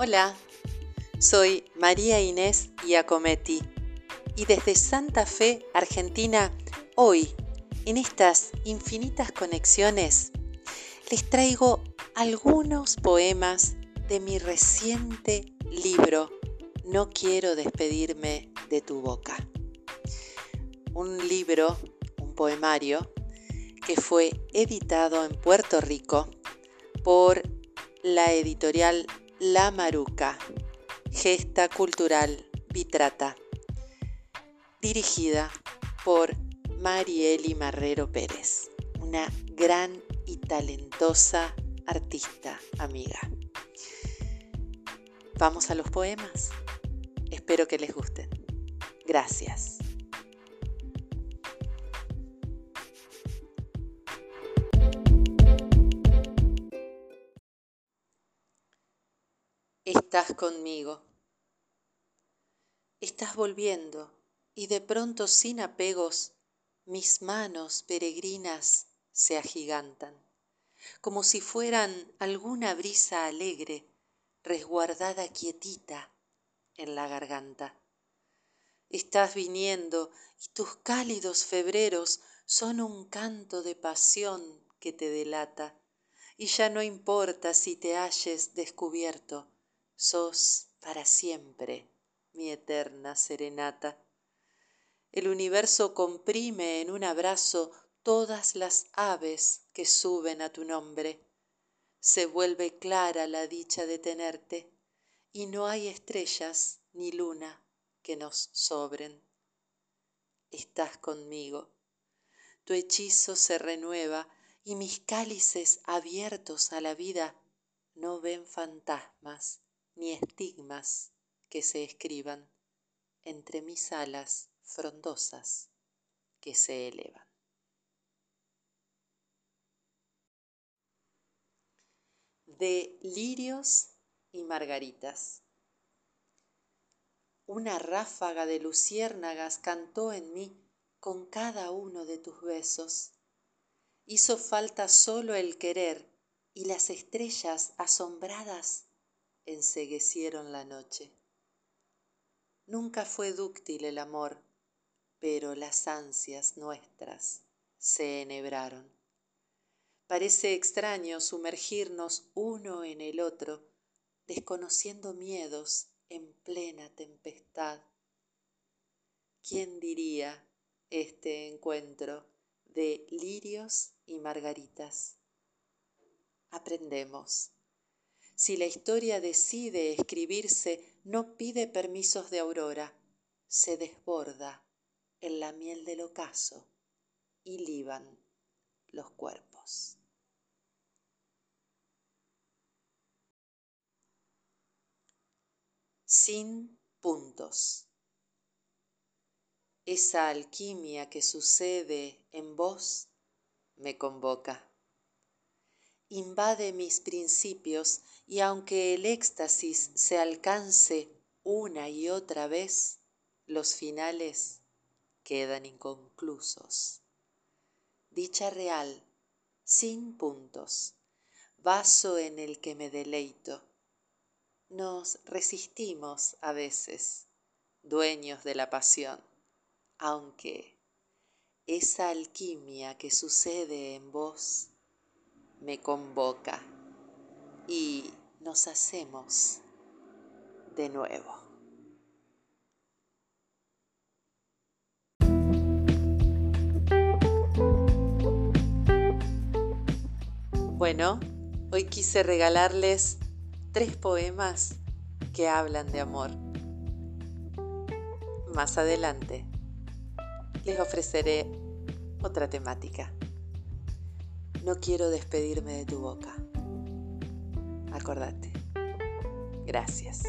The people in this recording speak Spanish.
Hola, soy María Inés Iacometti y desde Santa Fe, Argentina, hoy, en estas infinitas conexiones, les traigo algunos poemas de mi reciente libro No quiero despedirme de tu boca. Un libro, un poemario, que fue editado en Puerto Rico por la editorial La Maruca, Gesta Cultural Vitrata, dirigida por Marieli Marrero Pérez, una gran y talentosa artista amiga. Vamos a los poemas. Espero que les gusten. Gracias. Estás conmigo. Estás volviendo y de pronto sin apegos mis manos peregrinas se agigantan, como si fueran alguna brisa alegre resguardada quietita en la garganta. Estás viniendo y tus cálidos febreros son un canto de pasión que te delata, y ya no importa si te halles descubierto sos para siempre mi eterna serenata. El universo comprime en un abrazo todas las aves que suben a tu nombre. Se vuelve clara la dicha de tenerte y no hay estrellas ni luna que nos sobren. Estás conmigo. Tu hechizo se renueva y mis cálices abiertos a la vida no ven fantasmas ni estigmas que se escriban entre mis alas frondosas que se elevan. De lirios y margaritas. Una ráfaga de luciérnagas cantó en mí con cada uno de tus besos. Hizo falta solo el querer y las estrellas asombradas enseguecieron la noche. Nunca fue dúctil el amor, pero las ansias nuestras se enhebraron. Parece extraño sumergirnos uno en el otro, desconociendo miedos en plena tempestad. ¿Quién diría este encuentro de lirios y margaritas? Aprendemos si la historia decide escribirse, no pide permisos de aurora, se desborda en la miel del ocaso y liban los cuerpos. Sin puntos. Esa alquimia que sucede en vos me convoca invade mis principios y aunque el éxtasis se alcance una y otra vez, los finales quedan inconclusos. Dicha real, sin puntos, vaso en el que me deleito. Nos resistimos a veces, dueños de la pasión, aunque esa alquimia que sucede en vos me convoca y nos hacemos de nuevo. Bueno, hoy quise regalarles tres poemas que hablan de amor. Más adelante les ofreceré otra temática. No quiero despedirme de tu boca. Acordate. Gracias.